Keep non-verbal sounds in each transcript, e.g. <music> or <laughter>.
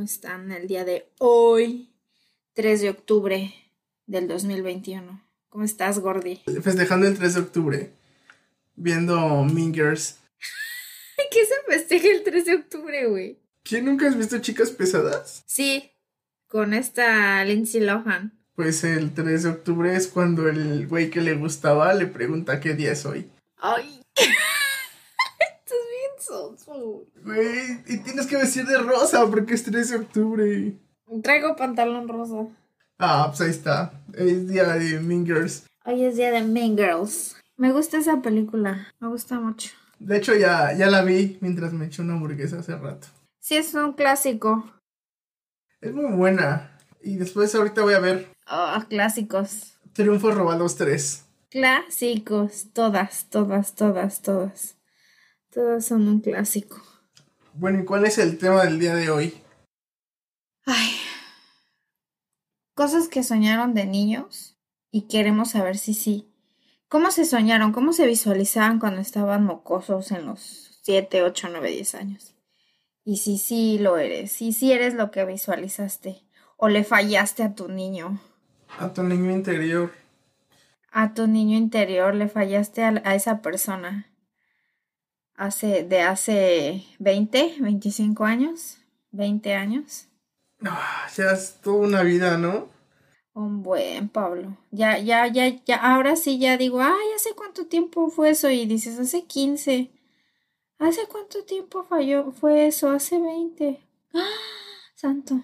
¿Cómo están el día de hoy, 3 de octubre del 2021? ¿Cómo estás, Gordy? Festejando el 3 de octubre, viendo Mingers. <laughs> ¿Qué se festeja el 3 de octubre, güey? ¿Quién nunca has visto Chicas Pesadas? Sí, con esta Lindsay Lohan. Pues el 3 de octubre es cuando el güey que le gustaba le pregunta qué día es hoy. Ay, <laughs> sonso. Güey, y tienes que vestir de rosa porque es 3 de octubre. Traigo pantalón rosa. Ah, pues ahí está. Es día de Mingers. Hoy es día de Mean Girls. Me gusta esa película, me gusta mucho. De hecho, ya, ya la vi mientras me eché una hamburguesa hace rato. Sí, es un clásico. Es muy buena. Y después ahorita voy a ver Ah, clásicos. Triunfos Robados 3. Clásicos, todas, todas, todas, todas. Todas son un clásico. Bueno, ¿y cuál es el tema del día de hoy? Ay. Cosas que soñaron de niños y queremos saber si sí. ¿Cómo se soñaron? ¿Cómo se visualizaban cuando estaban mocosos en los 7, 8, 9, 10 años? Y si sí lo eres, si sí eres lo que visualizaste o le fallaste a tu niño, A tu niño interior. a tu niño interior, le fallaste a, a esa persona hace de hace 20, 25 años, 20 años. Ah, ya es toda una vida, ¿no? Un buen Pablo. Ya, ya, ya, ya, ahora sí ya digo, ay, ¿hace cuánto tiempo fue eso? Y dices, hace 15. ¿Hace cuánto tiempo falló? Fue eso, hace 20. ¡Ah! Santo.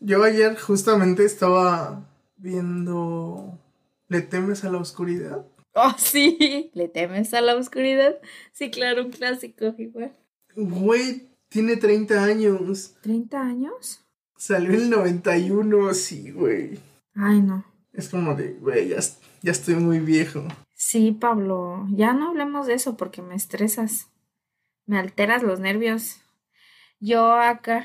Yo ayer justamente estaba viendo ¿Le temes a la oscuridad? Oh, sí. ¿Le temes a la oscuridad? Sí, claro, un clásico igual. Güey, tiene 30 años. ¿30 años? Salió en el 91, sí, güey. Ay, no. Es como de, güey, ya, ya estoy muy viejo. Sí, Pablo, ya no hablemos de eso porque me estresas. Me alteras los nervios. Yo acá,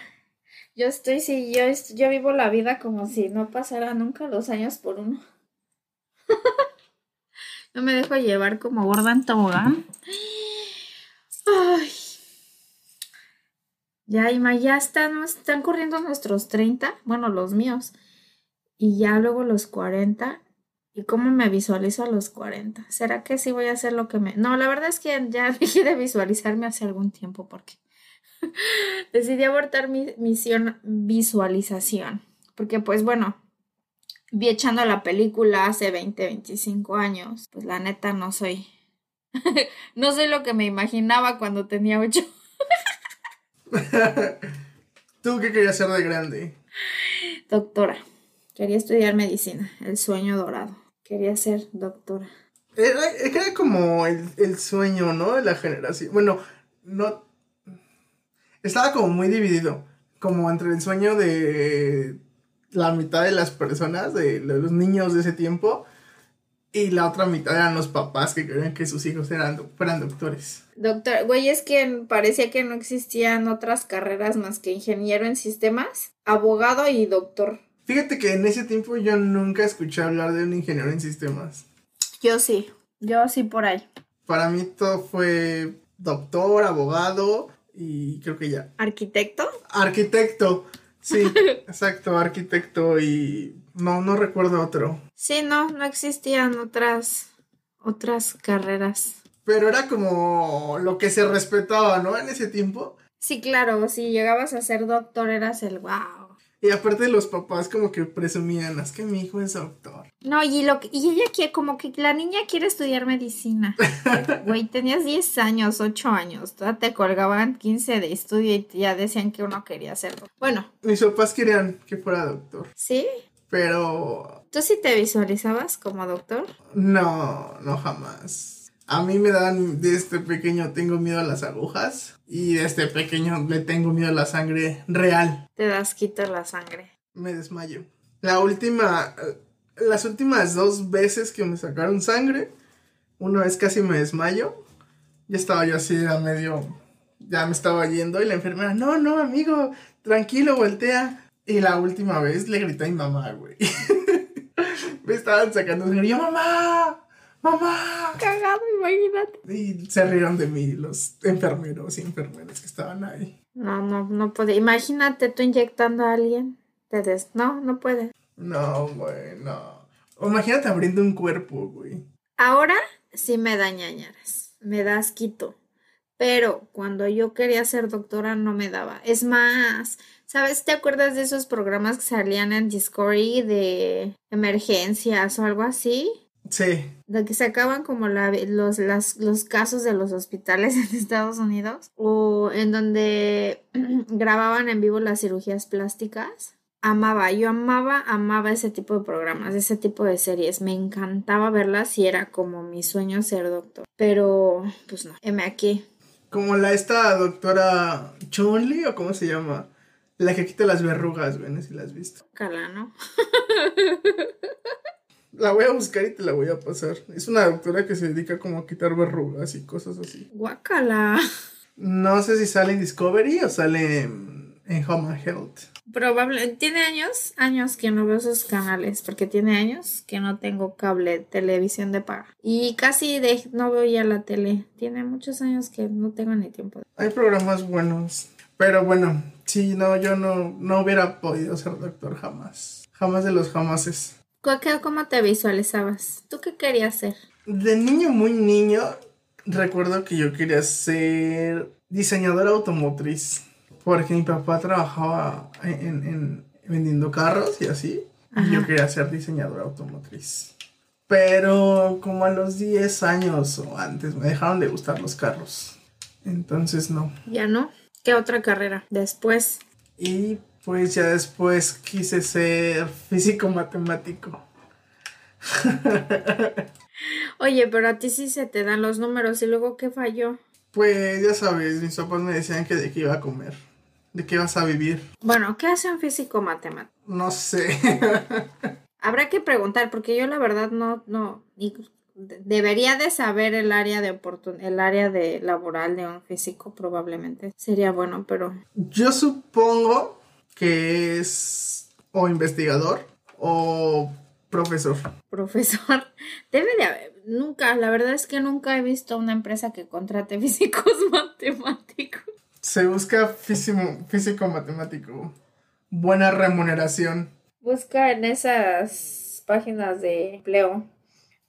yo estoy, sí, yo, yo vivo la vida como si no pasara nunca los años por uno. <laughs> no me dejo llevar como gorda en tobogán. Ay. Ya, Ima, ya están, están corriendo nuestros 30, bueno, los míos. Y ya luego los 40. ¿Y cómo me visualizo a los 40? ¿Será que sí voy a hacer lo que me... No, la verdad es que ya <laughs> dejé de visualizarme hace algún tiempo porque <laughs> decidí abortar mi misión visualización. Porque pues bueno, vi echando la película hace 20, 25 años. Pues la neta no soy... <laughs> no soy lo que me imaginaba cuando tenía 8. <laughs> ¿Tú qué querías ser de grande? Doctora. Quería estudiar medicina, el sueño dorado. Quería ser doctora. Era, era como el, el sueño, ¿no? De la generación. Bueno, no. Estaba como muy dividido. Como entre el sueño de la mitad de las personas, de los niños de ese tiempo, y la otra mitad eran los papás que querían que sus hijos eran, fueran doctores. Doctor, güey, es que parecía que no existían otras carreras más que ingeniero en sistemas, abogado y doctor. Fíjate que en ese tiempo yo nunca escuché hablar de un ingeniero en sistemas. Yo sí, yo sí por ahí. Para mí todo fue doctor, abogado y creo que ya. ¿Arquitecto? Arquitecto. Sí, <laughs> exacto, arquitecto y no, no recuerdo otro. Sí, no, no existían otras otras carreras. Pero era como lo que se respetaba, ¿no? En ese tiempo. Sí, claro, si llegabas a ser doctor eras el wow. Y aparte los papás como que presumían, es que mi hijo es doctor. No, y lo que- y ella quiere, como que la niña quiere estudiar medicina. <laughs> Güey, tenías 10 años, 8 años, te colgaban 15 de estudio y ya decían que uno quería hacerlo. Bueno, Mis papás querían que fuera doctor. ¿sí? Pero ¿Tú sí te visualizabas como doctor? no, no jamás. A mí me dan, desde pequeño tengo miedo a las agujas y desde pequeño le tengo miedo a la sangre real. Te das quito la sangre. Me desmayo. La última, eh, las últimas dos veces que me sacaron sangre, una vez casi me desmayo. Ya estaba yo así, a medio, ya me estaba yendo y la enfermera, no, no, amigo, tranquilo, voltea. Y la última vez le grité a mi mamá, güey. <laughs> me estaban sacando sangre. Yo, mamá, mamá. Cagado, imagínate. Y se rieron de mí los enfermeros y enfermeras que estaban ahí. No, no, no puede. Imagínate tú inyectando a alguien. Te des... No, no puede. No, güey, no. Imagínate abriendo un cuerpo, güey. Ahora sí me da ñañaras. Me da asquito. Pero cuando yo quería ser doctora no me daba. Es más, ¿sabes? ¿Te acuerdas de esos programas que salían en Discovery de emergencias o algo así? Sí. De que sacaban como la, los, las, los casos de los hospitales <laughs> en Estados Unidos o en donde <clears throat> grababan en vivo las cirugías plásticas. Amaba, yo amaba, amaba ese tipo de programas, ese tipo de series. Me encantaba verlas y era como mi sueño ser doctor. Pero, pues no, heme aquí. Como la esta doctora Chunli o cómo se llama. La que quita las verrugas, güey, no sé si la has visto. Cala, ¿no? <laughs> La voy a buscar y te la voy a pasar. Es una doctora que se dedica como a quitar verrugas y cosas así. Guacala. No sé si sale en Discovery o sale en, en Home and Health. Probable, tiene años, años que no veo esos canales, porque tiene años que no tengo cable, televisión de paga. Y casi de, no veo ya la tele. Tiene muchos años que no tengo ni tiempo. Hay programas buenos. Pero bueno, sí, no, yo no, no hubiera podido ser doctor jamás. Jamás de los jamases. ¿Cu- qué- ¿Cómo te visualizabas? ¿Tú qué querías ser? De niño, muy niño, recuerdo que yo quería ser diseñador automotriz. Porque mi papá trabajaba en, en- vendiendo carros y así. Y yo Ajá. quería ser diseñador automotriz. Pero como a los 10 años o antes me dejaron de gustar los carros. Entonces no. ¿Ya no? ¿Qué otra carrera? Después. Y pues ya después quise ser físico matemático. Oye, pero a ti sí se te dan los números y luego ¿qué falló? Pues ya sabes, mis papás me decían que de qué iba a comer, de qué ibas a vivir. Bueno, ¿qué hace un físico matemático? No sé. <laughs> Habrá que preguntar, porque yo la verdad no, no, debería de saber el área de oportun el área de laboral de un físico, probablemente. Sería bueno, pero Yo supongo que es o investigador o profesor. profesor, <laughs> debe de haber, nunca, la verdad es que nunca he visto una empresa que contrate <laughs> físicos matemáticos. Se busca físico, físico matemático. Buena remuneración. Busca en esas páginas de empleo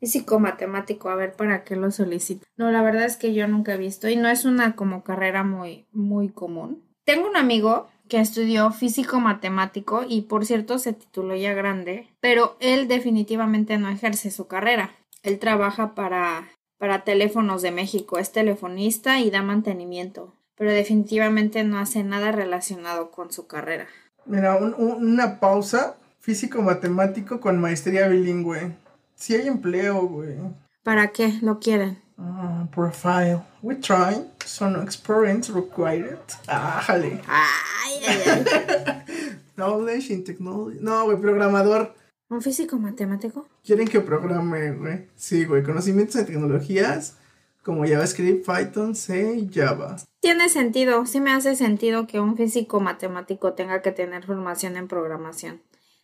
físico matemático a ver para qué lo solicito. No, la verdad es que yo nunca he visto y no es una como carrera muy muy común. Tengo un amigo que estudió físico matemático y por cierto se tituló ya grande, pero él definitivamente no ejerce su carrera. Él trabaja para para Teléfonos de México, es telefonista y da mantenimiento, pero definitivamente no hace nada relacionado con su carrera. Mira, un- un- una pausa. Físico matemático con maestría bilingüe. Si hay empleo, güey. ¿Para qué lo quieren? Ah, profile. We try. Some experience required. Ah, jale. Ay, ay, ay. <laughs> Knowledge in technology. No, güey, programador. ¿Un físico matemático? Quieren que programe, güey. Sí, güey. Conocimientos en tecnologías como JavaScript, Python, C y Java. Tiene sentido, sí me hace sentido que un físico matemático tenga que tener formación en programación.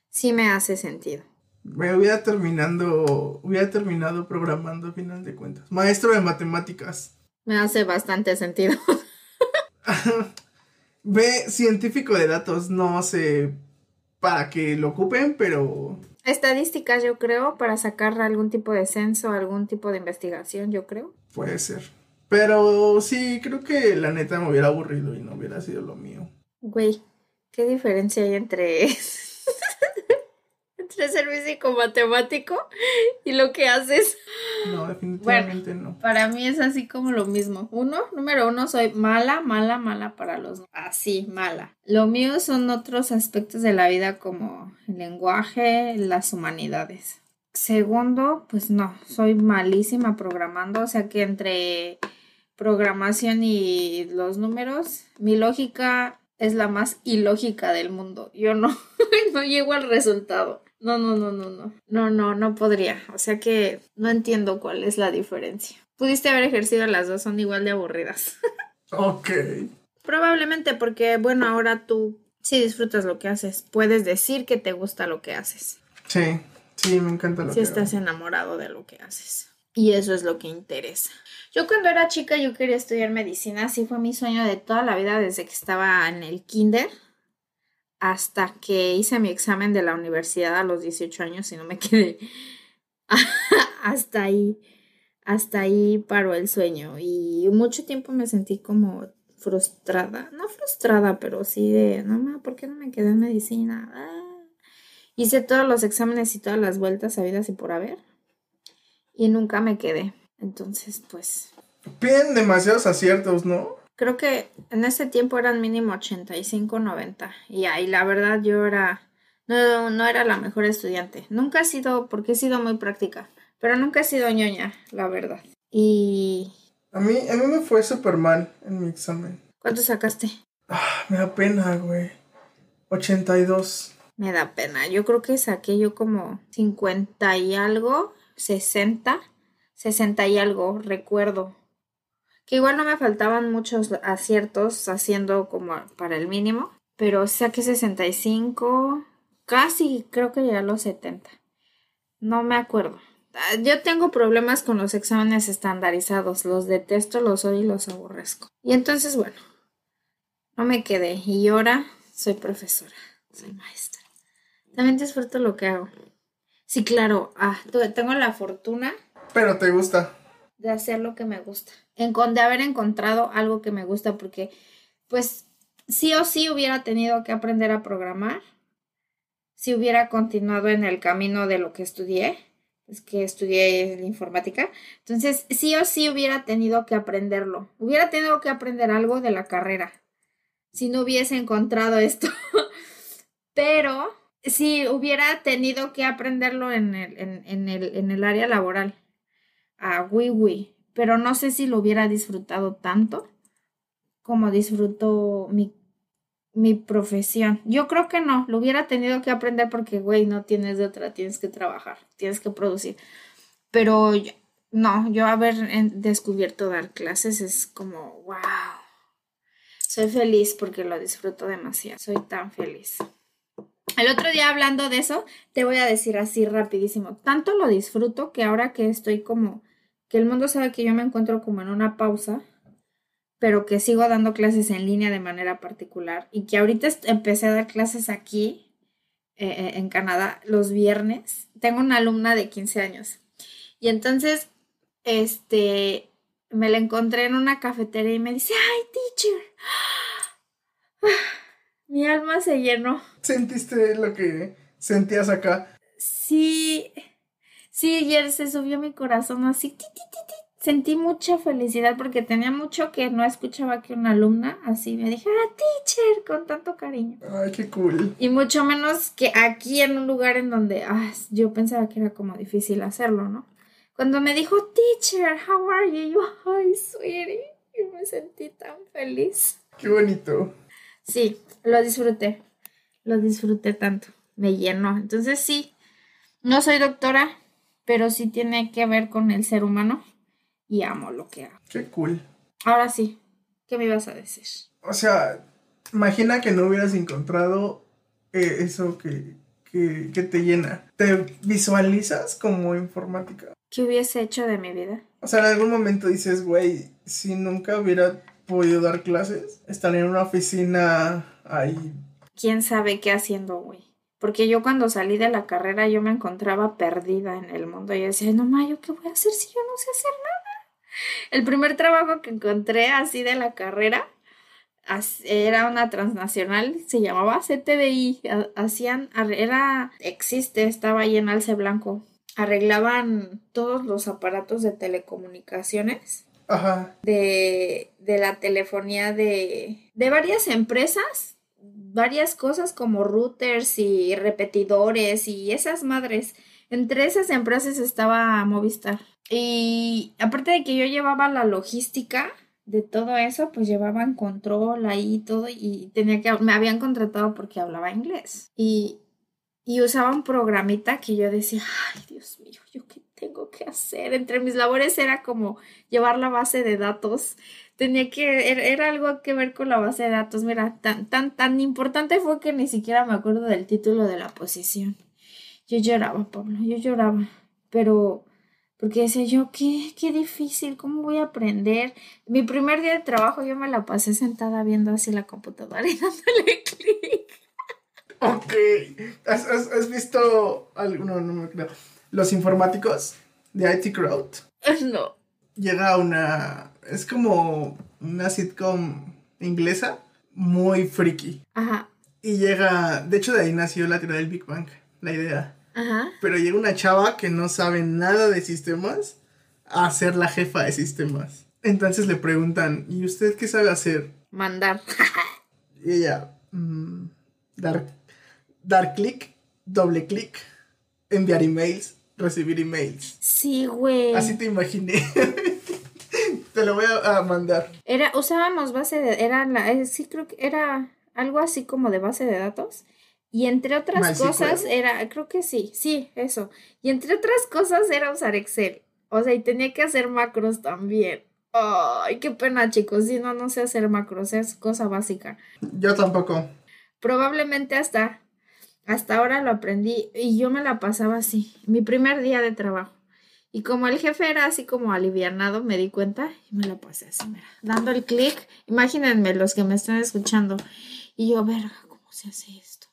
Sí me hace sentido. Me hubiera terminando, hubiera terminado programando a final de cuentas. Maestro de matemáticas. Me hace bastante sentido. <laughs> Ve, científico de datos, no sé para que lo ocupen, pero Estadísticas, yo creo, para sacar algún tipo de censo, algún tipo de investigación, yo creo. puede ser. Pero sí, creo que la neta me hubiera aburrido y no hubiera sido lo mío. Güey, ¿qué diferencia hay entre, entre ser físico matemático y lo que haces? No, definitivamente no. Para mí es así como lo mismo. Uno, número uno, soy mala, mala, mala para los... Así, mala. Lo mío son otros aspectos de la vida como el lenguaje, las humanidades. Segundo, pues no, soy malísima programando, o sea que entre programación y los números, mi lógica es la más ilógica del mundo. Yo no, <laughs> no llego al resultado. No, no, no, no, no. No, no, no podría. O sea que no entiendo cuál es la diferencia. Pudiste haber ejercido las dos, son igual de aburridas. <laughs> Ok. Probablemente porque, bueno, ahora tú sí disfrutas lo que haces. Puedes decir que te gusta lo que haces. Sí, sí, me encanta lo Si que estás hago. enamorado de lo que haces. Y eso es lo que interesa. Yo cuando era chica yo quería estudiar medicina, así fue mi sueño de toda la vida desde que estaba en el kinder hasta que hice mi examen de la universidad a los 18 años y no me quedé. <laughs> hasta ahí, hasta ahí paró el sueño y mucho tiempo me sentí como frustrada, no frustrada, pero sí de, no, ¿por qué no me quedé en medicina? Ah. Hice todos los exámenes y todas las vueltas sabidas y por haber y nunca me quedé. Entonces, pues... Piden demasiados aciertos, ¿no? Creo que en ese tiempo eran mínimo 85, 90. Y ahí la verdad yo era... No, no era la mejor estudiante. Nunca he sido, porque he sido muy práctica, pero nunca he sido ñoña, la verdad. Y... A mí, a mí me fue súper mal en mi examen. ¿Cuánto sacaste? Ah, me da pena, güey. 82. Me da pena. Yo creo que saqué yo como 50 y algo 60, 60 y algo, recuerdo. Que igual no me faltaban muchos aciertos haciendo como para el mínimo, pero saqué 65, casi creo que ya los 70. No me acuerdo. Ah, yo tengo problemas con los exámenes estandarizados, los detesto, los odio y los aborrezco. Y entonces, bueno, no me quedé y ahora soy profesora, soy maestra. También disfruto lo que hago. Sí, claro. Ah, tengo la fortuna. Pero te gusta. De hacer lo que me gusta. En, de haber encontrado algo que me gusta porque, pues, sí o sí hubiera tenido que aprender a programar. Si hubiera continuado en el camino de lo que estudié. Es que estudié informática. Entonces, sí o sí hubiera tenido que aprenderlo. Hubiera tenido que aprender algo de la carrera. Si no hubiese encontrado esto. <laughs> Pero si hubiera tenido que aprenderlo en el, en, el, en el área laboral, a Wiwi, pero no sé si lo hubiera disfrutado tanto como disfruto mi, mi profesión. Yo creo que no, lo hubiera tenido que aprender porque, güey, no tienes de otra, tienes que trabajar, tienes que producir. Pero no, yo haber descubierto dar clases es como, wow. Soy feliz porque lo disfruto demasiado, soy tan feliz. El otro día hablando de eso, te voy a decir así rapidísimo. Tanto lo disfruto que ahora que estoy como, que el mundo sabe que yo me encuentro como en una pausa, pero que sigo dando clases en línea de manera particular y que ahorita empecé a dar clases aquí eh, eh, en Canadá los viernes. Tengo una alumna de 15 años. Y entonces, este, me la encontré en una cafetería y me dice, ay, teacher. <sighs> Mi alma se llenó. ¿Sentiste lo que sentías acá? Sí, sí, ayer se subió mi corazón así. Sentí mucha felicidad porque tenía mucho que no escuchaba que una alumna así me dijera teacher con tanto cariño. Ay, qué cool. Y mucho menos que aquí en un lugar en donde ah, yo pensaba que era como difícil hacerlo, ¿no? Cuando me dijo teacher, how are you? Yo, ay, sweetie. Y me sentí tan feliz. Qué bonito. Sí, lo disfruté. Lo disfruté tanto. Me llenó. Entonces sí, no soy doctora, pero sí tiene que ver con el ser humano y amo lo que hago. Qué cool. Ahora sí, ¿qué me ibas a decir? O sea, imagina que no hubieras encontrado eh, eso que, que, que, te llena. ¿Te visualizas como informática? ¿Qué hubiese hecho de mi vida? O sea, en algún momento dices, güey, si nunca hubiera podido dar clases, estar en una oficina ahí. ¿Quién sabe qué haciendo, güey? Porque yo cuando salí de la carrera yo me encontraba perdida en el mundo y decía, no, ma, ¿yo qué voy a hacer si yo no sé hacer nada? El primer trabajo que encontré así de la carrera era una transnacional, se llamaba CTDI, hacían, era, existe, estaba ahí en Alce Blanco, arreglaban todos los aparatos de telecomunicaciones de, de la telefonía de, de varias empresas, varias cosas como routers y repetidores y esas madres. Entre esas empresas estaba Movistar. Y aparte de que yo llevaba la logística de todo eso, pues llevaban control ahí todo y tenía que me habían contratado porque hablaba inglés. Y y usaba programita que yo decía, ay Dios mío, yo qué tengo que hacer. Entre mis labores era como llevar la base de datos. Tenía que, era, algo que ver con la base de datos. Mira, tan, tan, tan importante fue que ni siquiera me acuerdo del título de la posición. Yo lloraba, Pablo, yo lloraba. Pero Porque decía yo, qué, qué difícil, ¿cómo voy a aprender? Mi primer día de trabajo yo me la pasé sentada viendo así la computadora y <laughs> dándole clic. Ok. ¿Has, has, has visto alguno, no me creo, los informáticos de IT Crowd? <laughs> No. Llega una, es como una sitcom inglesa muy friki. Ajá, Y llega, de hecho de ahí nació la teoría del Big Bang, la idea. ajá. Pero llega una chava que no sabe nada de sistemas a ser la jefa de sistemas. Entonces le preguntan, ¿y usted qué sabe hacer? Mandar. <laughs> Y ella, "Mm, dar, dar clic, doble clic, enviar emails, recibir emails. Sí, güey. Así te imaginé. <laughs> te lo voy a, mandar. Era, usábamos base de, era la, eh, sí creo que era algo así como de base de datos. Y entre otras MySQL. cosas era, creo que sí, sí, eso. Y entre otras cosas era usar Excel. O sea, y tenía que hacer macros también. Ay, qué pena, chicos. Si no, no sé hacer macros, es cosa básica. Yo tampoco. Probablemente hasta, hasta ahora lo aprendí y yo me la pasaba así, mi primer día de trabajo. Y como el jefe era así como alivianado, me di cuenta y me la pasé así, mira, dando el clic. Imagínense los que me están escuchando. Y yo, verga, ¿cómo se hace esto?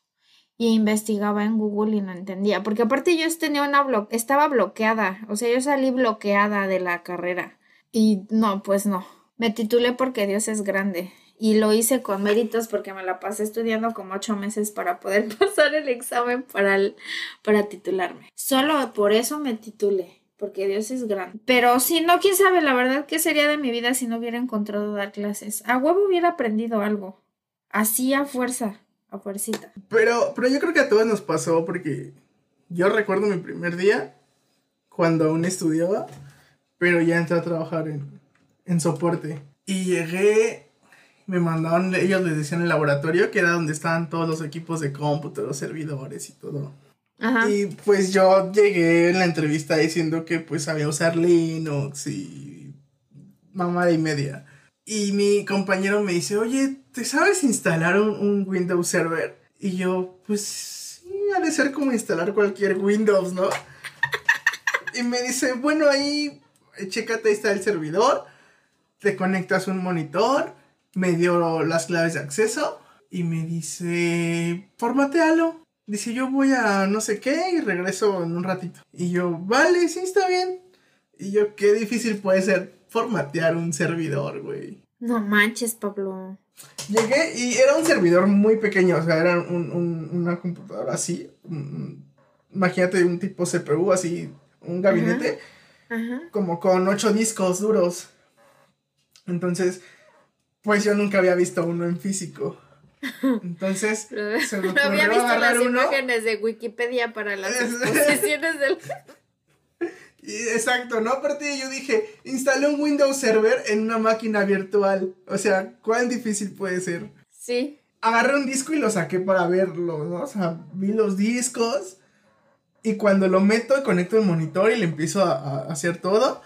Y investigaba en Google y no entendía, porque aparte yo tenía una blo estaba bloqueada, o sea, yo salí bloqueada de la carrera. Y no, pues no. Me titulé porque Dios es grande. Y lo hice con méritos porque me la pasé estudiando como ocho meses para poder <laughs> pasar el examen para, para titularme. Solo por eso me titulé, porque Dios es grande. Pero si no, quién sabe la verdad qué sería de mi vida si no hubiera encontrado dar clases. A huevo hubiera aprendido algo. Así a fuerza, a fuercita. Pero, pero yo creo que a todos nos pasó porque yo recuerdo mi primer día cuando aún estudiaba, pero ya entré a trabajar en, en soporte. Y llegué, me mandaron, ellos les decían el laboratorio, que era donde estaban todos los equipos de cómputo, los servidores y todo. Y pues yo llegué en la entrevista diciendo que pues sabía usar Linux y mamada y media. Y mi compañero me dice, oye, ¿te sabes instalar un, un Windows Server? Y yo, pues sí, ha de ser como instalar cualquier Windows, ¿no? y me dice, bueno, ahí, chécate, ahí está el servidor, te conectas un monitor, me dio las claves de acceso y me dice, formatealo. Dice, yo voy a no sé qué y regreso en un ratito. Y yo, vale, sí, está bien. Y yo, qué difícil puede ser formatear un servidor, güey. No manches, Pablo. Llegué y era un servidor muy pequeño, o sea, era un- un- una computadora así. un- imagínate un tipo CPU, así, un gabinete, Ajá. como con ocho discos duros. Entonces, pues yo nunca había visto uno en físico. <laughs> Entonces, <laughs> se me No había visto agarrar las uno. imágenes de Wikipedia para las Es- exposiciones del... <laughs> Y- Exacto, ¿no? Aparte yo dije, instalé un Windows Server en una máquina virtual. O sea, ¿cuán difícil puede ser? Sí. Agarré un disco y lo saqué para verlo, ¿no? O sea, vi los discos y cuando lo meto conecto el monitor y le empiezo a, a hacer todo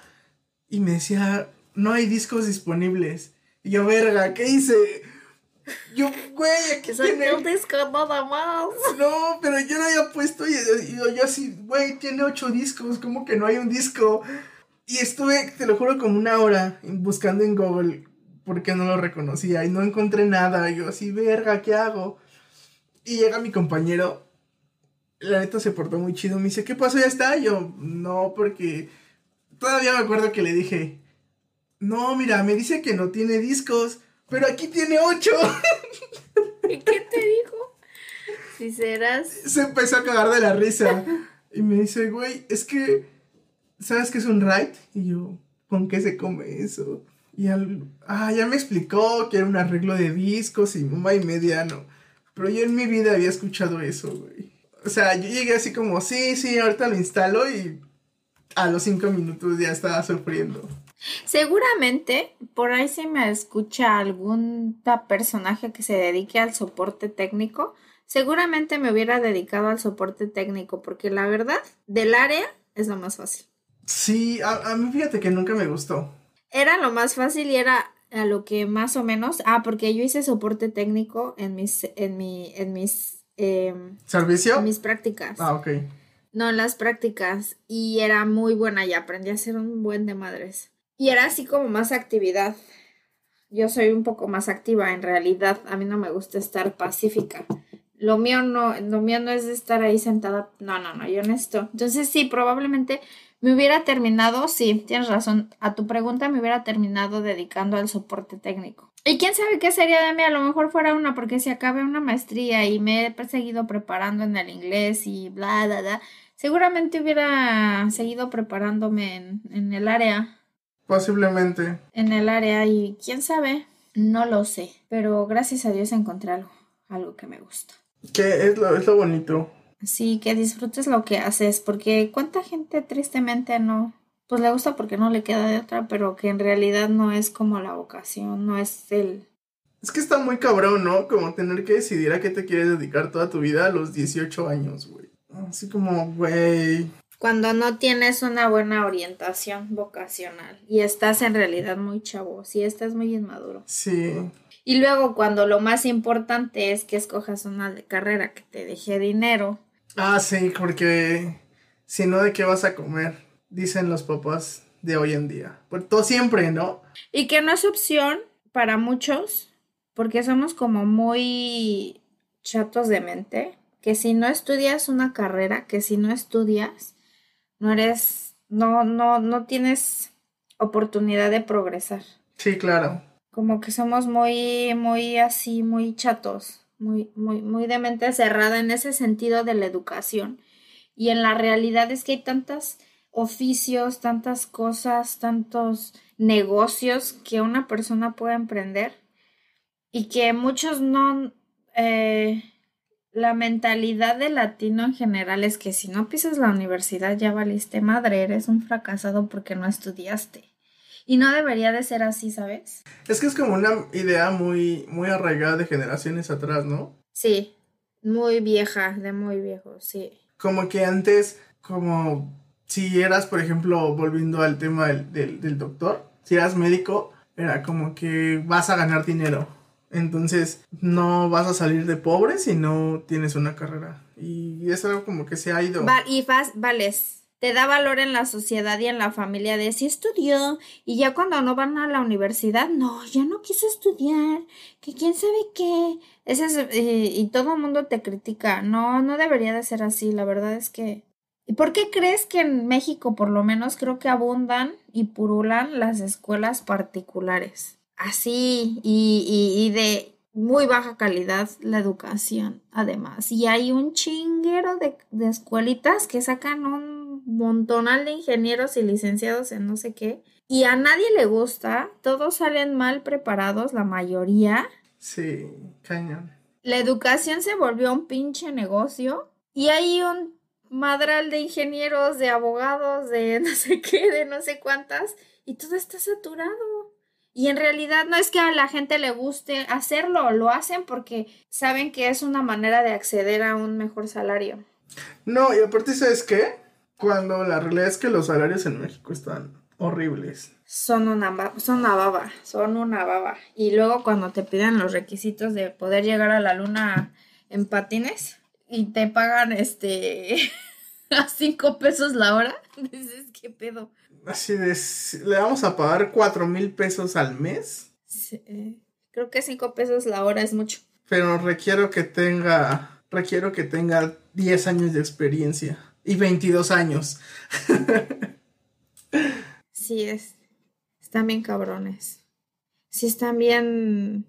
y me decía, no hay discos disponibles. Y yo, verga, ¿qué hice? Yo, güey, aquí tiene... un disco nada más. No, pero yo lo había puesto y, y yo, yo así, güey, tiene ocho discos, ¿cómo que no hay un disco? Y estuve, te lo juro, como una hora buscando en Google porque no lo reconocía y no encontré nada. Y yo así, verga, ¿qué hago? Y llega mi compañero, la neta se portó muy chido, me dice, ¿qué pasó? ¿Ya está? Yo, no, porque todavía me acuerdo que le dije, no, mira, me dice que no tiene discos, pero aquí tiene ocho. ¿Y qué te dijo? Si serás... se empezó a cagar de la risa. Y me dice, güey, es que, ¿sabes qué es un RAID? Y yo, ¿con qué se come eso? Y al, ah, ya me explicó que era un arreglo de discos y mamá y media, no. Pero yo en mi vida había escuchado eso, güey. O sea, yo llegué así como, sí, sí, ahorita lo instalo y a los cinco minutos ya estaba sufriendo. Seguramente por ahí si me escucha algún personaje que se dedique al soporte técnico, seguramente me hubiera dedicado al soporte técnico porque la verdad del área es lo más fácil. Sí, a, a mí fíjate que nunca me gustó. Era lo más fácil y era a lo que más o menos, ah, porque yo hice soporte técnico en mis, en mi, en mis, em, ¿Servicio? en mis prácticas. Ah, ok. No, en las prácticas. Y era muy buena y aprendí a hacer un buen de madres. Y era así como más actividad. Yo soy un poco más activa en realidad. A mí no me gusta estar pacífica. Lo mío no, lo mío no es estar ahí sentada. No, no, no, yo necesito. Entonces sí, probablemente me hubiera terminado, sí, tienes razón. A tu pregunta me hubiera terminado dedicando al soporte técnico. Y quién sabe qué sería de mí, a lo mejor fuera una, porque si acabé una maestría y me he seguido preparando en el inglés y bla, bla, bla, seguramente hubiera seguido preparándome en, en el área. Posiblemente. En el área y quién sabe, no lo sé, pero gracias a Dios encontré algo, algo que me gusta. Que es lo, es lo bonito. Sí, que disfrutes lo que haces, porque cuánta gente tristemente no, pues le gusta porque no le queda de otra, pero que en realidad no es como la vocación, no es el... Es que está muy cabrón, ¿no? Como tener que decidir a qué te quieres dedicar toda tu vida a los 18 años, güey. Así como, güey. Cuando no tienes una buena orientación vocacional y estás en realidad muy chavo, si estás muy inmaduro. Sí. Y luego cuando lo más importante es que escojas una carrera que te deje dinero, Ah, sí, porque si no, ¿de qué vas a comer? Dicen los papás de hoy en día. Por todo siempre, ¿no? Y que no es opción para muchos, porque somos como muy chatos de mente, que si no estudias una carrera, que si no estudias, no eres, no, no, no tienes oportunidad de progresar. Sí, claro. Como que somos muy, muy así, muy chatos muy, muy, muy de mente cerrada en ese sentido de la educación. Y en la realidad es que hay tantos oficios, tantas cosas, tantos negocios que una persona puede emprender y que muchos no... Eh, la mentalidad del latino en general es que si no pisas la universidad ya valiste madre, eres un fracasado porque no estudiaste. Y no debería de ser así, ¿sabes? Es que es como una idea muy, muy arraigada de generaciones atrás, ¿no? Sí, muy vieja, de muy viejo, sí. Como que antes, como si eras, por ejemplo, volviendo al tema del, del, del doctor, si eras médico, era como que vas a ganar dinero. Entonces, no vas a salir de pobre si no tienes una carrera. Y es algo como que se ha ido. Va y vas, vales te da valor en la sociedad y en la familia de si estudió y ya cuando no van a la universidad, no, ya no quiso estudiar, que quién sabe qué. Ese es, eh, y todo el mundo te critica. No, no debería de ser así, la verdad es que... ¿Y por qué crees que en México por lo menos creo que abundan y purulan las escuelas particulares? Así, y, y, y de muy baja calidad la educación, además. Y hay un chinguero de, de escuelitas que sacan un montonal de ingenieros y licenciados en no sé qué. Y a nadie le gusta, todos salen mal preparados, la mayoría. Sí, cañón. La educación se volvió un pinche negocio y hay un madral de ingenieros, de abogados, de <laughs> no sé qué, de no sé cuántas, y todo está saturado. Y en realidad no es que a la gente le guste hacerlo, lo hacen porque saben que es una manera de acceder a un mejor salario. No, y aparte, ¿sabes qué? Cuando la realidad es que los salarios en México están horribles. Son una, son una baba, son una baba. Y luego cuando te piden los requisitos de poder llegar a la luna en patines y te pagan este <laughs> a cinco pesos la hora, <laughs> dices, ¿qué pedo? Así de, ¿le vamos a pagar cuatro mil pesos al mes? Sí, creo que cinco pesos la hora es mucho. Pero requiero que tenga, requiero que tenga 10 años de experiencia y 22 años. <laughs> sí, es. Están bien cabrones. Sí, están bien.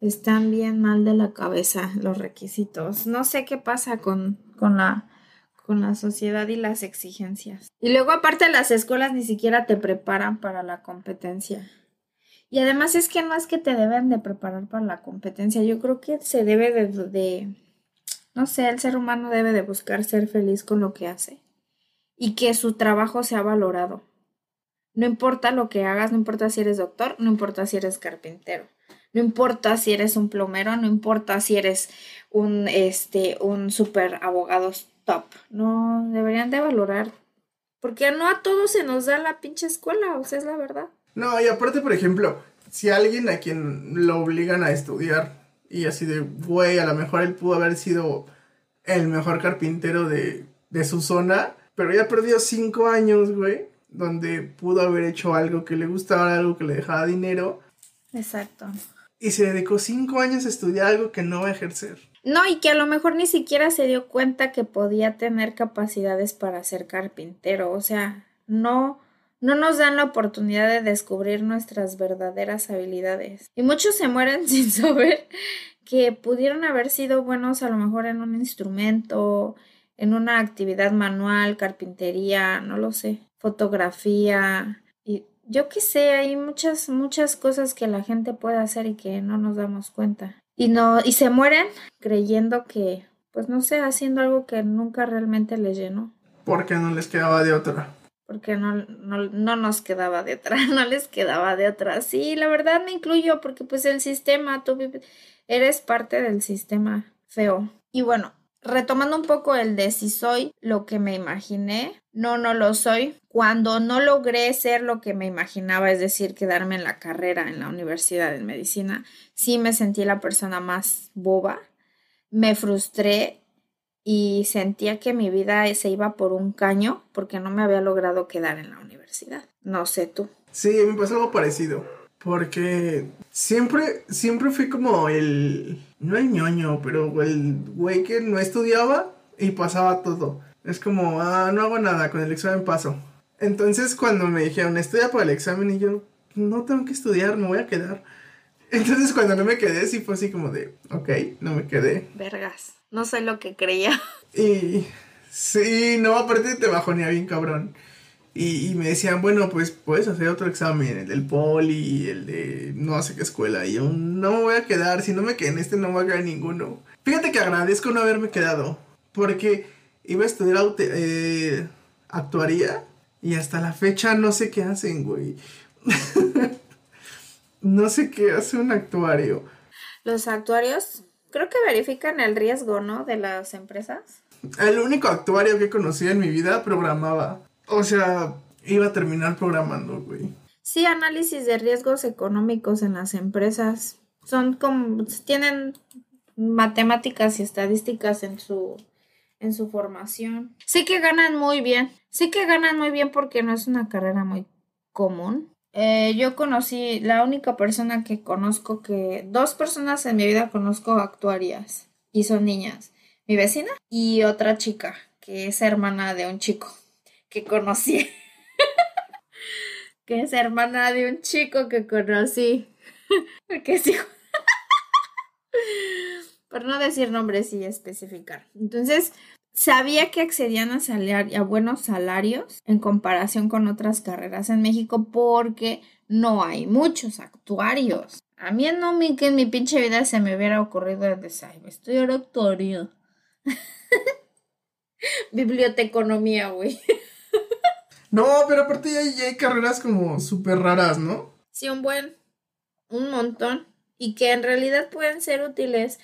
Están bien mal de la cabeza los requisitos. No sé qué pasa con, con la con la sociedad y las exigencias. Y luego aparte las escuelas ni siquiera te preparan para la competencia. Y además es que no es que te deben de preparar para la competencia, yo creo que se debe de no sé, el ser humano debe de buscar ser feliz con lo que hace y que su trabajo sea valorado. No importa lo que hagas, no importa si eres doctor, no importa si eres carpintero, no importa si eres un plomero, no importa si eres un este un super abogado top. No deberían de valorar porque no a todos se nos da la pinche escuela, o sea, es la verdad. No, y aparte, por ejemplo, si alguien a quien lo obligan a estudiar y así de, güey, a lo mejor él pudo haber sido el mejor carpintero de, de su zona, pero ya perdió cinco años, güey, donde pudo haber hecho algo que le gustaba, algo que le dejaba dinero. Exacto. Y se dedicó cinco años a estudiar algo que no va a ejercer. No, y que a lo mejor ni siquiera se dio cuenta que podía tener capacidades para ser carpintero. O sea, no, no nos dan la oportunidad de descubrir nuestras verdaderas habilidades. Y muchos se mueren <laughs> sin saber que pudieron haber sido buenos a lo mejor en un instrumento, en una actividad manual, carpintería, no lo sé, fotografía. Y yo qué sé, hay muchas, muchas cosas que la gente puede hacer y que no nos damos cuenta y no y se mueren creyendo que pues no sé haciendo algo que nunca realmente les llenó. Porque no les quedaba de otra. Porque no, no, no nos quedaba de otra <laughs> no les quedaba de otra. Sí la verdad me incluyo porque pues el sistema tú eres parte del sistema feo. Y bueno retomando un poco el de si soy lo que me imaginé, no, no lo soy. Cuando no logré ser lo que me imaginaba, es decir, quedarme en la carrera en la universidad de medicina, sí me sentí la persona más boba, me frustré y sentía que mi vida se iba por un caño porque no me había logrado quedar en la universidad. No sé tú. Sí, me pasó algo parecido. Porque siempre, siempre fui como el, no el ñoño, pero el güey que no estudiaba y pasaba todo. Es como, ah, no hago nada, con el examen paso. Entonces cuando me dijeron, estudia para el examen y yo, no tengo que estudiar, me voy a quedar. Entonces cuando no me quedé, sí fue así como de, ok, no me quedé. Vergas, no sé lo que creía. Y sí, no, aparte te bajonea bien cabrón. Y, me decían, bueno, pues puedes hacer otro examen, el del poli, el de no sé qué escuela. Y yo no me voy a quedar, si no me quedé en este no voy a quedar ninguno. Fíjate que agradezco no haberme quedado, porque iba a estudiar eh, actuaría y hasta la fecha no sé qué hacen, güey. <laughs> no sé qué hace un actuario. Los actuarios creo que verifican el riesgo, ¿no? De las empresas. El único actuario que conocí en mi vida programaba. O sea, iba a terminar programando, güey. Sí, análisis de riesgos económicos en las empresas. Son como, tienen matemáticas y estadísticas en su, en su formación. Sí que ganan muy bien. Sí que ganan muy bien porque no es una carrera muy común. Eh, yo conocí, la única persona que conozco que, dos personas en mi vida conozco actuarias y son niñas. Mi vecina y otra chica que es hermana de un chico que conocí. <laughs> que es hermana de un chico que conocí. <laughs> Porque es hijo. <laughs> Por no decir nombres y especificar. Entonces, sabía que accedían a, a buenos salarios en comparación con otras carreras en México porque no hay muchos actuarios. A mí no me que en mi pinche vida se me hubiera ocurrido decir, estudiar actuario. <laughs> Biblioteconomía, güey. No, pero aparte ya hay, hay carreras como súper raras, ¿no? Sí, un buen, un montón. Y que en realidad pueden ser útiles.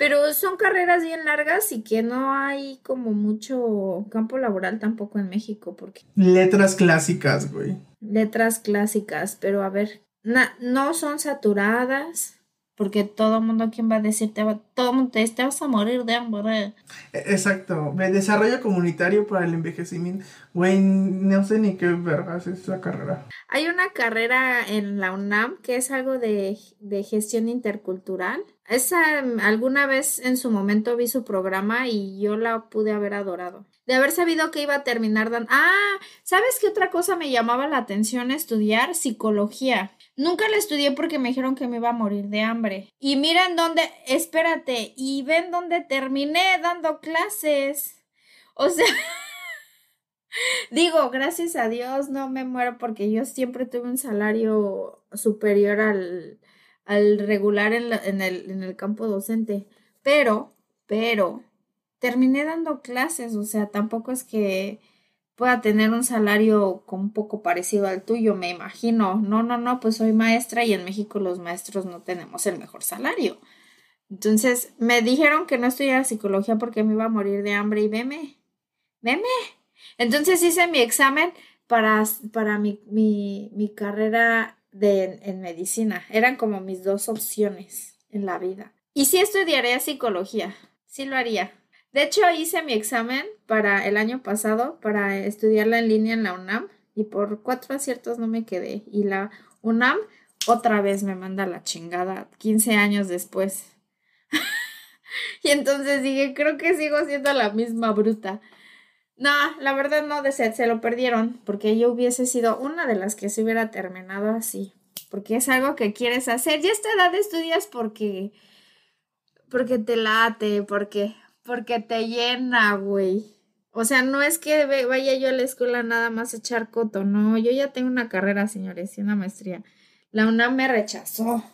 Pero son carreras bien largas y que no hay como mucho campo laboral tampoco en México. Porque... Letras clásicas, güey. Letras clásicas, pero a ver, no son saturadas porque todo el mundo quien va a decir, te va, todo mundo te, te, vas a morir de hambre. E, exacto, desarrollo comunitario para el envejecimiento. Güey, no sé ni qué vergas es la carrera. Hay una carrera en la UNAM que es algo de, de gestión intercultural. Esa alguna vez en su momento vi su programa y yo la pude haber adorado. De haber sabido que iba a terminar dando... Ah, ¿sabes qué otra cosa me llamaba la atención estudiar? Psicología. Nunca la estudié porque me dijeron que me iba a morir de hambre. Y miren dónde, espérate, y ven dónde terminé dando clases. O sea, <laughs> digo, gracias a Dios no me muero porque yo siempre tuve un salario superior al, al regular en, en, el, en el campo docente. Pero, pero, terminé dando clases, o sea, tampoco es que pueda tener un salario un poco parecido al tuyo, me imagino. No, no, no, pues soy maestra y en México los maestros no tenemos el mejor salario. Entonces me dijeron que no estudiara psicología porque me iba a morir de hambre y veme, veme. Entonces hice mi examen para, para mi, mi, mi carrera de, en medicina. Eran como mis dos opciones en la vida. Y sí estudiaría psicología, sí lo haría. De hecho, hice mi examen para el año pasado para estudiarla en línea en la UNAM y por cuatro aciertos no me quedé. Y la UNAM otra vez me manda la chingada 15 años después. <laughs> y entonces dije, creo que sigo siendo la misma bruta. No, la verdad no, de se lo perdieron, porque yo hubiese sido una de las que se hubiera terminado así, porque es algo que quieres hacer. Ya esta edad estudias porque, porque te late, porque, porque te llena, güey. O sea, no es que vaya yo a la escuela nada más a echar coto, no, yo ya tengo una carrera, señores, y una maestría. La UNAM me rechazó.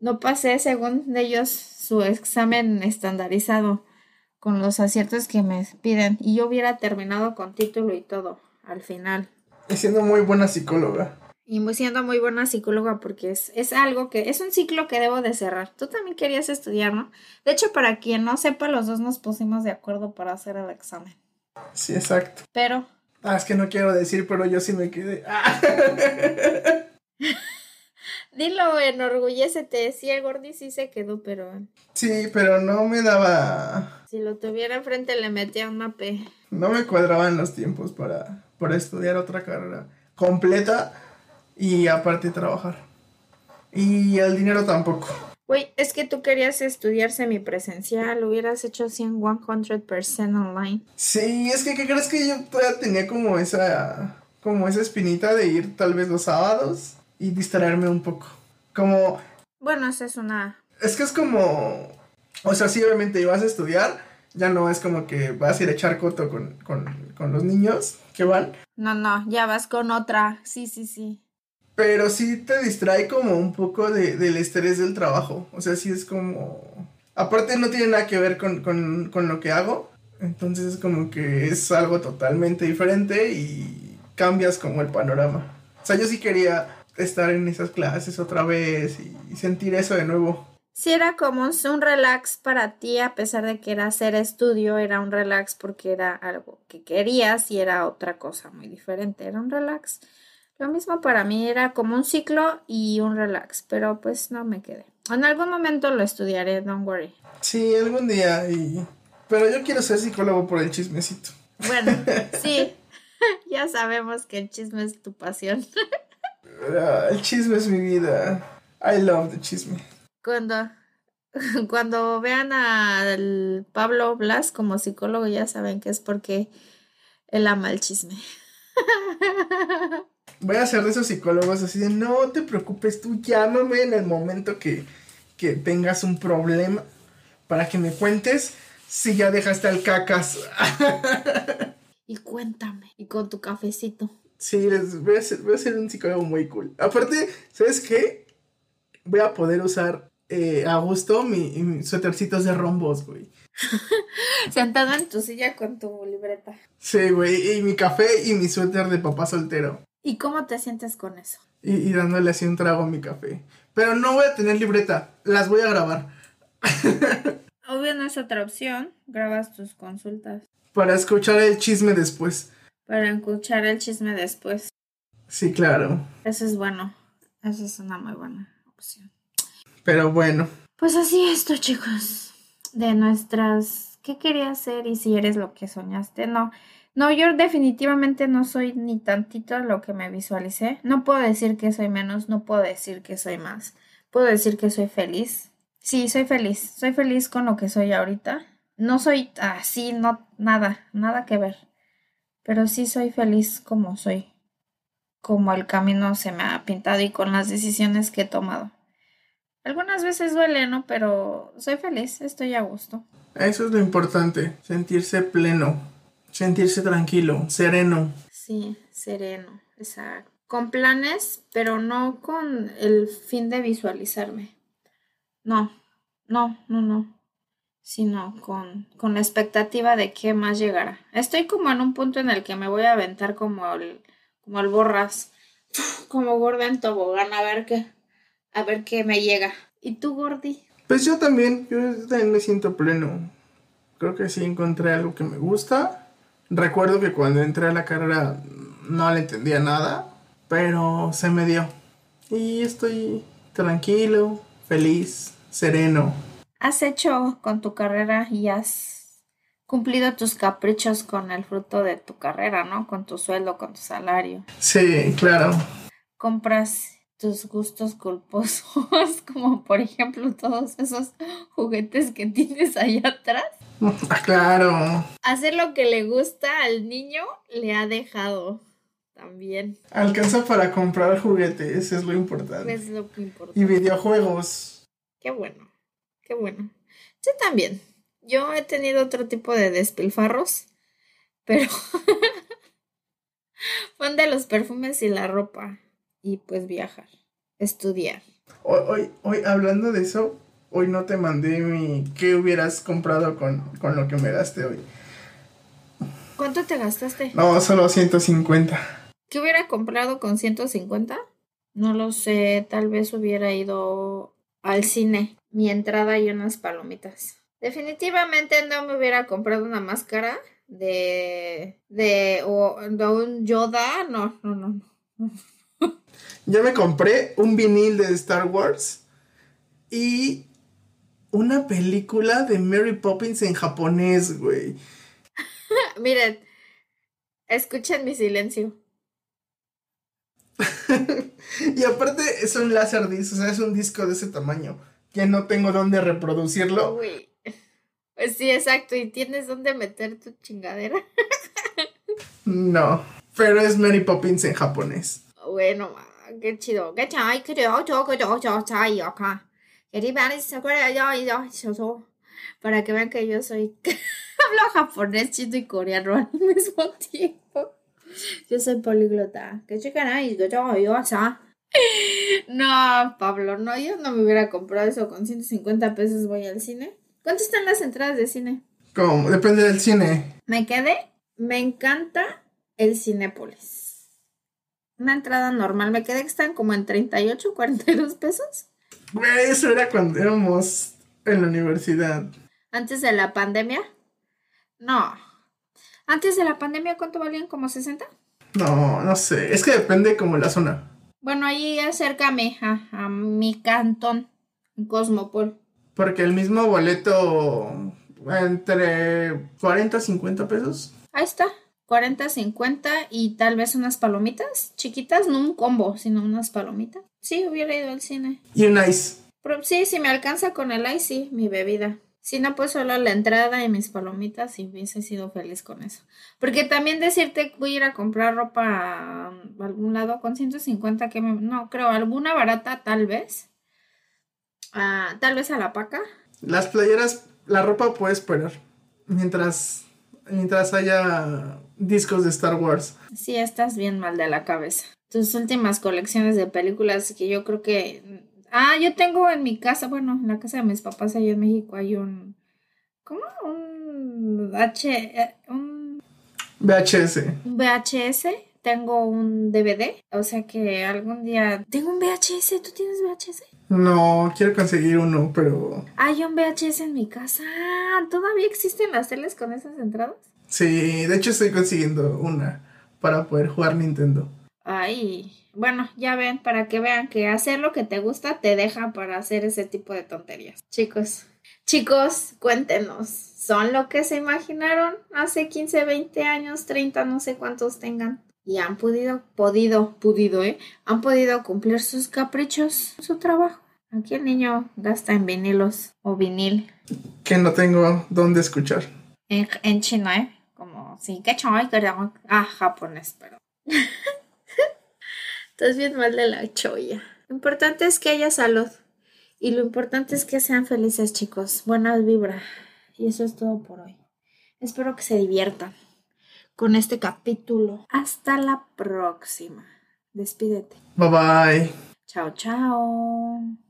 No pasé, según ellos, su examen estandarizado con los aciertos que me piden y yo hubiera terminado con título y todo al final. Y siendo muy buena psicóloga. Y muy, siendo muy buena psicóloga porque es, es algo que es un ciclo que debo de cerrar. Tú también querías estudiar, ¿no? De hecho, para quien no sepa, los dos nos pusimos de acuerdo para hacer el examen. Sí, exacto. Pero... Ah, es que no quiero decir, pero yo sí me quedé. <laughs> Dilo, enorgullécete. Sí, el Gordy sí se quedó, pero. Sí, pero no me daba. Si lo tuviera enfrente, le metía un mape. No me cuadraban los tiempos para, para estudiar otra carrera completa y aparte trabajar. Y el dinero tampoco. Güey, es que tú querías estudiar semipresencial, hubieras hecho 100, 100% online. Sí, es que ¿qué crees que yo todavía tenía como esa, como esa espinita de ir tal vez los sábados y distraerme un poco. Como... Bueno, esa es una... Es que es como... O sea, sí, obviamente ibas a estudiar, ya no es como que vas a ir a echar coto con, con los niños que van. No, no, ya vas con otra, sí, sí, sí. Pero sí te distrae como un poco de, del estrés del trabajo. O sea, sí es como... Aparte no tiene nada que ver con, con, con lo que hago. Entonces es como que es algo totalmente diferente y cambias como el panorama. O sea, yo sí quería estar en esas clases otra vez y, sentir eso de nuevo. Sí, era como un, relax para ti, a pesar de que era hacer estudio, era un relax porque era algo que querías y era otra cosa muy diferente, era un relax. Lo mismo para mí, era como un ciclo y un relax, pero pues no me quedé. En algún momento lo estudiaré, don't worry. Sí, algún día, y... pero yo quiero ser psicólogo por el chismecito. Bueno, <laughs> sí, <laughs> ya sabemos que el chisme es tu pasión. Ah, el chisme es mi vida. I love the chisme. Cuando, cuando vean al Pablo Blas como psicólogo, ya saben que es porque él ama el chisme. <laughs> Voy a ser de esos psicólogos así de no te preocupes, tú llámame en el momento que, que tengas un problema para que me cuentes si ya dejaste al cacas. <laughs> y cuéntame, y con tu cafecito. Sí, les voy a, ser, un psicólogo muy cool. Aparte, ¿sabes qué? Voy a poder usar eh, a gusto mi, mis suétercitos de rombos, güey. <laughs> Sentado en tu silla con tu libreta. Sí, güey, y mi café y mi suéter de papá soltero. ¿Y cómo te sientes con eso? Y, y dándole así un trago a mi café. Pero no voy a tener libreta, las voy a grabar. <laughs> Obvio no es otra opción, grabas tus consultas. Para escuchar el chisme después para escuchar el chisme después. Sí, claro. Eso es bueno. Eso es una muy buena opción. Pero bueno. Pues así esto, chicos. De nuestras... ¿Qué quería hacer y si eres lo que soñaste? No. No, yo definitivamente no soy ni tantito lo que me visualicé. No puedo decir que soy menos, no puedo decir que soy más. Puedo decir que soy feliz. Sí, soy feliz. Soy feliz con lo que soy ahorita. No soy así, no, nada, nada que ver pero sí soy feliz como soy, como el camino se me ha pintado y con las decisiones que he tomado. Algunas veces duele, ¿no? Pero soy feliz, estoy a gusto. Eso es lo importante, sentirse pleno, sentirse tranquilo, sereno. Sí, sereno, exacto. Con planes, pero no con el fin de visualizarme. No, no, no, no sino con, con la expectativa de qué más llegará. Estoy como en un punto en el que me voy a aventar como el, como el borras, <laughs> como gorda en tobogán, a ver qué, a ver qué me llega. ¿Y tú, Gordi? Pues yo también, yo también me siento pleno. Creo que sí encontré algo que me gusta. Recuerdo que cuando entré a la carrera no le entendía nada, pero se me dio. Y estoy tranquilo, feliz, sereno has hecho con tu carrera y has cumplido tus caprichos con el fruto de tu carrera, ¿no? Con tu sueldo, con tu salario. Sí, claro. Compras tus gustos culposos, <laughs> como por ejemplo todos esos juguetes que tienes allá atrás. <laughs> Ah, claro. Hacer lo que le gusta al niño le ha dejado también. Alcanza para comprar juguetes, es lo importante. Es lo que importa. Y videojuegos. Qué bueno, qué bueno. Yo también. Yo he tenido otro tipo de despilfarros, pero <laughs> son de los perfumes y la ropa. Y pues viajar, estudiar. Hoy, hoy, hoy, hablando de eso, hoy no te mandé mi qué hubieras comprado con, con lo que me daste hoy. ¿Cuánto te gastaste? No, solo 150. ¿Qué hubiera comprado con 150? No lo sé, tal vez hubiera ido al cine, mi entrada y unas palomitas. Definitivamente no me hubiera comprado una máscara de de o de un Yoda, no, no, no. no. <laughs> Yo me compré un vinil de Star Wars y una película de Mary Poppins en japonés, güey. Miren, escuchen mi silencio. y aparte es un Laserdisc, o sea, es un disco de ese tamaño. Que no tengo dónde reproducirlo. Uy. Pues sí, exacto. ¿Y tienes dónde meter tu chingadera? no. Pero es Mary Poppins en japonés. Bueno, qué chido. Qué chido. creo yo que yo. Para que vean que yo soy. <laughs> Hablo japonés, chino y coreano al <laughs> mismo tiempo. Yo soy políglota. Que chica y yo yo <laughs> No, Pablo, no, yo no me hubiera comprado eso con 150 pesos voy al cine. ¿Cuánto están las entradas de cine? ¿Cómo? Depende del cine. Me quedé. Me encanta el Cinépolis. Una entrada normal. Me quedé que están como en 38, 42 pesos. Eso era cuando éramos en la universidad. ¿Antes de la pandemia? No. ¿Antes de la pandemia cuánto valían? ¿Como 60? No, no sé. Es que depende como la zona. Bueno, ahí acércame a, a mi cantón, Cosmopol. Porque el mismo boleto entre 40 y 50 pesos. Ahí está. 40, 50 y tal vez unas palomitas chiquitas, no un combo, sino unas palomitas. Sí, hubiera ido al cine. Y un ice. Pero sí, si me alcanza con el ice, sí, mi bebida. Si no, pues solo la entrada y mis palomitas y hubiese sido feliz con eso. Porque también decirte voy a ir a comprar ropa a algún lado con 150 que me... No, creo, alguna barata tal vez. Ah, tal vez a la paca. Las playeras, la ropa puede esperar. Mientras, mientras haya discos de Star Wars. Sí, estás bien mal de la cabeza. Tus últimas colecciones de películas que yo creo que... Ah, yo tengo en mi casa, bueno, en la casa de mis papás allá en México hay un... ¿Cómo? Un H... Eh, un... VHS. VHS. Tengo un DVD. O sea que algún día... Tengo un VHS. ¿Tú tienes VHS? No, quiero conseguir uno, pero... Hay un VHS en mi casa. ¿Todavía existen las teles con esas entradas? Sí, de hecho estoy consiguiendo una para poder jugar Nintendo. Ay, bueno, ya ven, para que vean que hacer lo que te gusta te deja para hacer ese tipo de tonterías. Chicos, chicos, cuéntenos, ¿son lo que se imaginaron hace 15, 20 años, 30, no sé cuántos tengan? Y han podido, podido, podido, ¿eh? Han podido cumplir sus caprichos, su trabajo. Aquí el niño gasta en vinilos o vinil. Que no tengo dónde escuchar. En, en chino, ¿eh? Sí, que choy, que Ah, japonés, pero. <laughs> Estás bien mal de la choya. Lo importante es que haya salud. Y lo importante es que sean felices, chicos. Buenas vibra. Y eso es todo por hoy. Espero que se diviertan con este capítulo. Hasta la próxima. Despídete. Bye bye. Chao, chao.